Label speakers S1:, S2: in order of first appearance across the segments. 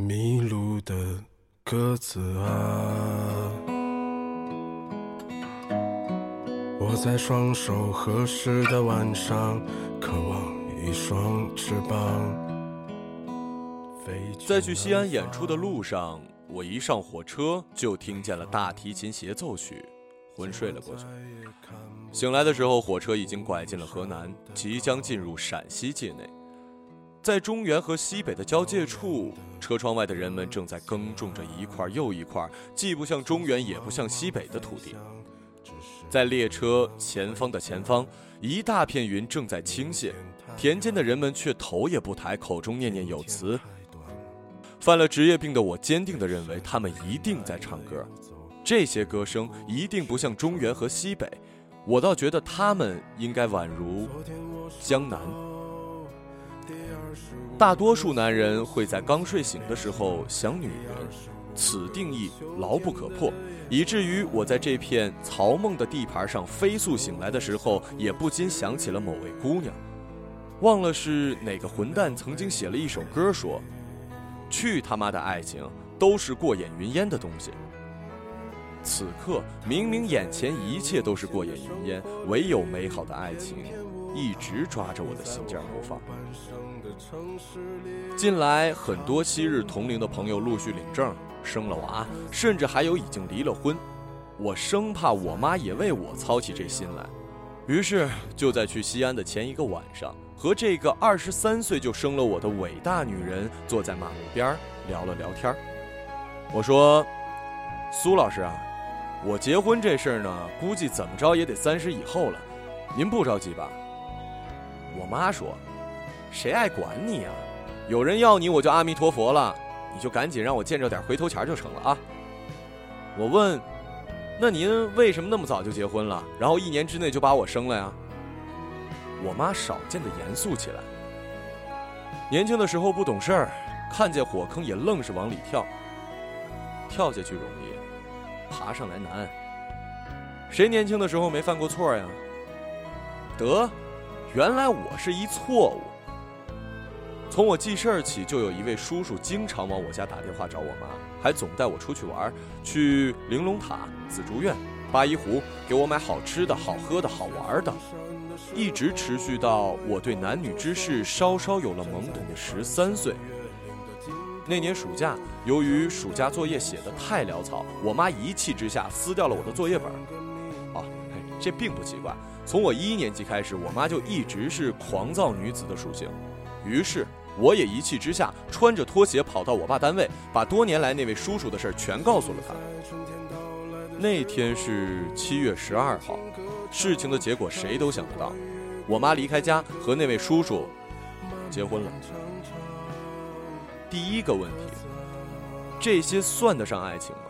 S1: 迷路的鸽子啊，我在双手合十的晚上，渴望一双翅膀。
S2: 在去西安演出的路上，我一上火车就听见了大提琴协奏曲，昏睡了过去。醒来的时候，火车已经拐进了河南，即将进入陕西界内。在中原和西北的交界处，车窗外的人们正在耕种着一块又一块，既不像中原，也不像西北的土地。在列车前方的前方，一大片云正在倾泻，田间的人们却头也不抬，口中念念有词。犯了职业病的我，坚定地认为他们一定在唱歌，这些歌声一定不像中原和西北。我倒觉得他们应该宛如江南。大多数男人会在刚睡醒的时候想女人，此定义牢不可破，以至于我在这片曹梦的地盘上飞速醒来的时候，也不禁想起了某位姑娘。忘了是哪个混蛋曾经写了一首歌，说：“去他妈的爱情，都是过眼云烟的东西。”此刻明明眼前一切都是过眼云烟，唯有美好的爱情。一直抓着我的心尖不放。近来很多昔日同龄的朋友陆续领证、生了娃，甚至还有已经离了婚。我生怕我妈也为我操起这心来，于是就在去西安的前一个晚上，和这个二十三岁就生了我的伟大女人坐在马路边聊了聊天我说：“苏老师啊，我结婚这事儿呢，估计怎么着也得三十以后了，您不着急吧？”我妈说：“谁爱管你啊？有人要你，我就阿弥陀佛了。你就赶紧让我见着点回头钱就成了啊。”我问：“那您为什么那么早就结婚了？然后一年之内就把我生了呀？”我妈少见的严肃起来。年轻的时候不懂事儿，看见火坑也愣是往里跳。跳下去容易，爬上来难。谁年轻的时候没犯过错呀？得。原来我是一错误。从我记事儿起，就有一位叔叔经常往我家打电话找我妈，还总带我出去玩，去玲珑塔、紫竹院、八一湖，给我买好吃的、好喝的、好玩的，一直持续到我对男女之事稍稍有了懵懂的十三岁。那年暑假，由于暑假作业写得太潦草，我妈一气之下撕掉了我的作业本。哦，这并不奇怪。从我一年级开始，我妈就一直是狂躁女子的属性，于是我也一气之下，穿着拖鞋跑到我爸单位，把多年来那位叔叔的事儿全告诉了他。那天是七月十二号，事情的结果谁都想得到，我妈离开家和那位叔叔结婚了。第一个问题，这些算得上爱情吗？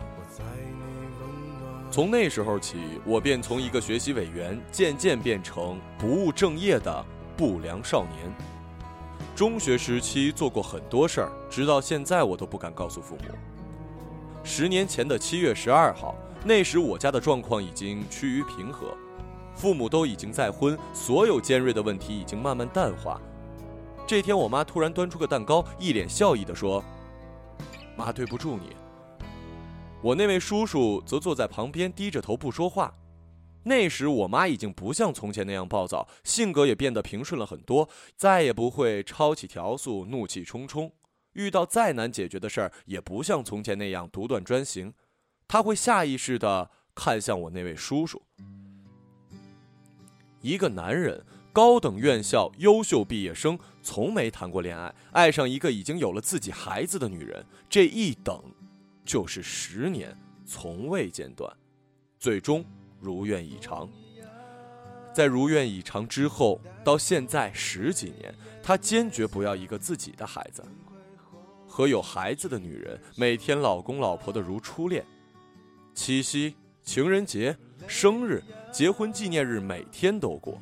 S2: 从那时候起，我便从一个学习委员渐渐变成不务正业的不良少年。中学时期做过很多事儿，直到现在我都不敢告诉父母。十年前的七月十二号，那时我家的状况已经趋于平和，父母都已经再婚，所有尖锐的问题已经慢慢淡化。这天，我妈突然端出个蛋糕，一脸笑意地说：“妈，对不住你。”我那位叔叔则坐在旁边，低着头不说话。那时我妈已经不像从前那样暴躁，性格也变得平顺了很多，再也不会抄起条速、怒气冲冲。遇到再难解决的事儿，也不像从前那样独断专行。他会下意识地看向我那位叔叔。一个男人，高等院校优秀毕业生，从没谈过恋爱，爱上一个已经有了自己孩子的女人，这一等。就是十年，从未间断，最终如愿以偿。在如愿以偿之后，到现在十几年，他坚决不要一个自己的孩子。和有孩子的女人，每天老公老婆的如初恋，七夕、情人节、生日、结婚纪念日，每天都过，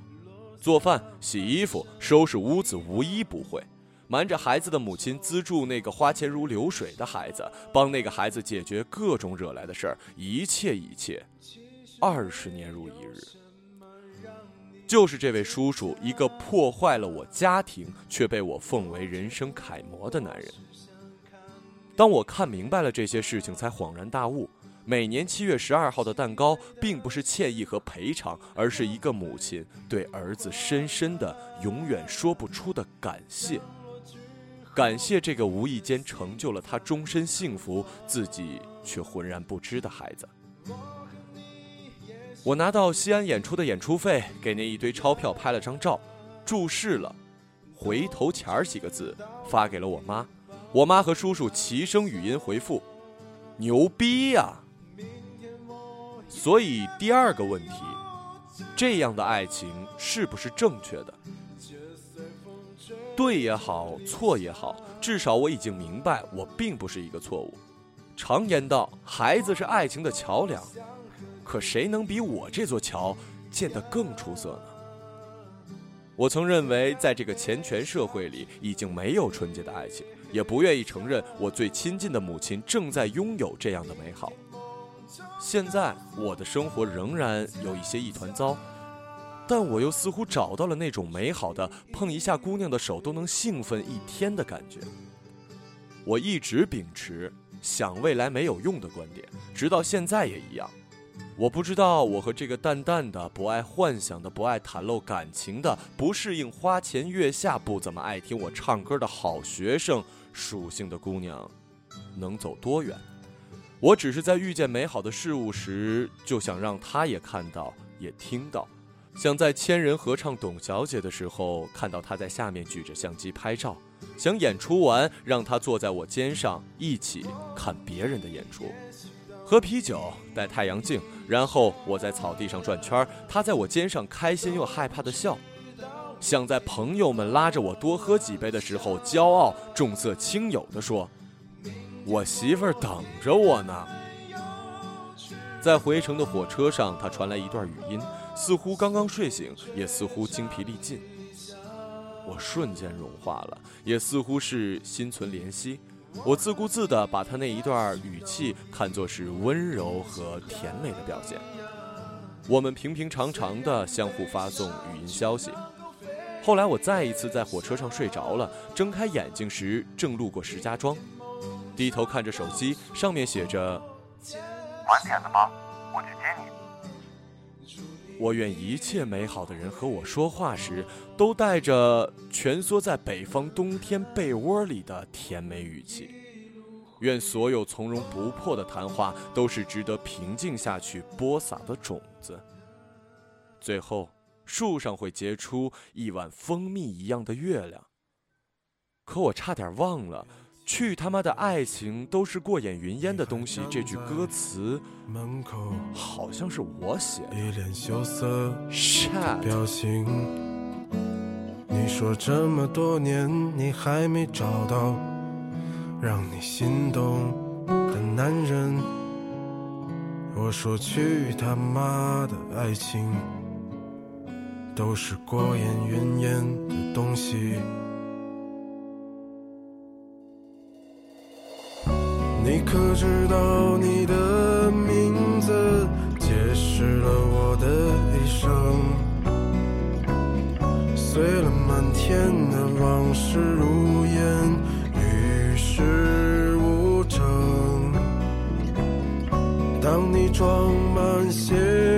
S2: 做饭、洗衣服、收拾屋子，无一不会。瞒着孩子的母亲资助那个花钱如流水的孩子，帮那个孩子解决各种惹来的事儿，一切一切，二十年如一日。就是这位叔叔，一个破坏了我家庭却被我奉为人生楷模的男人。当我看明白了这些事情，才恍然大悟：每年七月十二号的蛋糕，并不是歉意和赔偿，而是一个母亲对儿子深深的、永远说不出的感谢。感谢这个无意间成就了他终身幸福，自己却浑然不知的孩子。我拿到西安演出的演出费，给那一堆钞票拍了张照，注释了“回头钱儿”几个字，发给了我妈。我妈和叔叔齐声语音回复：“牛逼呀！”所以第二个问题，这样的爱情是不是正确的？对也好，错也好，至少我已经明白，我并不是一个错误。常言道，孩子是爱情的桥梁，可谁能比我这座桥建得更出色呢？我曾认为，在这个钱权社会里，已经没有纯洁的爱情。也不愿意承认，我最亲近的母亲正在拥有这样的美好。现在我的生活仍然有一些一团糟，但我又似乎找到了那种美好的碰一下姑娘的手都能兴奋一天的感觉。我一直秉持想未来没有用的观点，直到现在也一样。我不知道我和这个淡淡的、不爱幻想的、不爱袒露感情的、不适应花前月下、不怎么爱听我唱歌的好学生。属性的姑娘，能走多远？我只是在遇见美好的事物时，就想让她也看到，也听到。想在千人合唱《董小姐》的时候，看到她在下面举着相机拍照。想演出完，让她坐在我肩上，一起看别人的演出，喝啤酒，戴太阳镜，然后我在草地上转圈，她在我肩上开心又害怕的笑。想在朋友们拉着我多喝几杯的时候，骄傲、重色轻友的说：“我媳妇儿等着我呢。”在回程的火车上，他传来一段语音，似乎刚刚睡醒，也似乎精疲力尽。我瞬间融化了，也似乎是心存怜惜。我自顾自地把他那一段语气看作是温柔和甜美的表现。我们平平常常地相互发送语音消息。后来我再一次在火车上睡着了，睁开眼睛时正路过石家庄，低头看着手机，上面写着：“
S3: 晚点了吗？我去接
S2: 你。”我愿一切美好的人和我说话时，都带着蜷缩在北方冬天被窝里的甜美语气。愿所有从容不迫的谈话都是值得平静下去播撒的种子。最后。树上会结出一碗蜂蜜一样的月亮。可我差点忘了，“去他妈的爱情都是过眼云烟的东西”这句歌词门口，好像是我写的。
S1: 一脸羞涩的表情。你说这么多年你还没找到让你心动的男人。我说去他妈的爱情。都是过眼云烟的东西。你可知道你的名字解释了我的一生？碎了满天的往事如烟，与世无争。当你装满鞋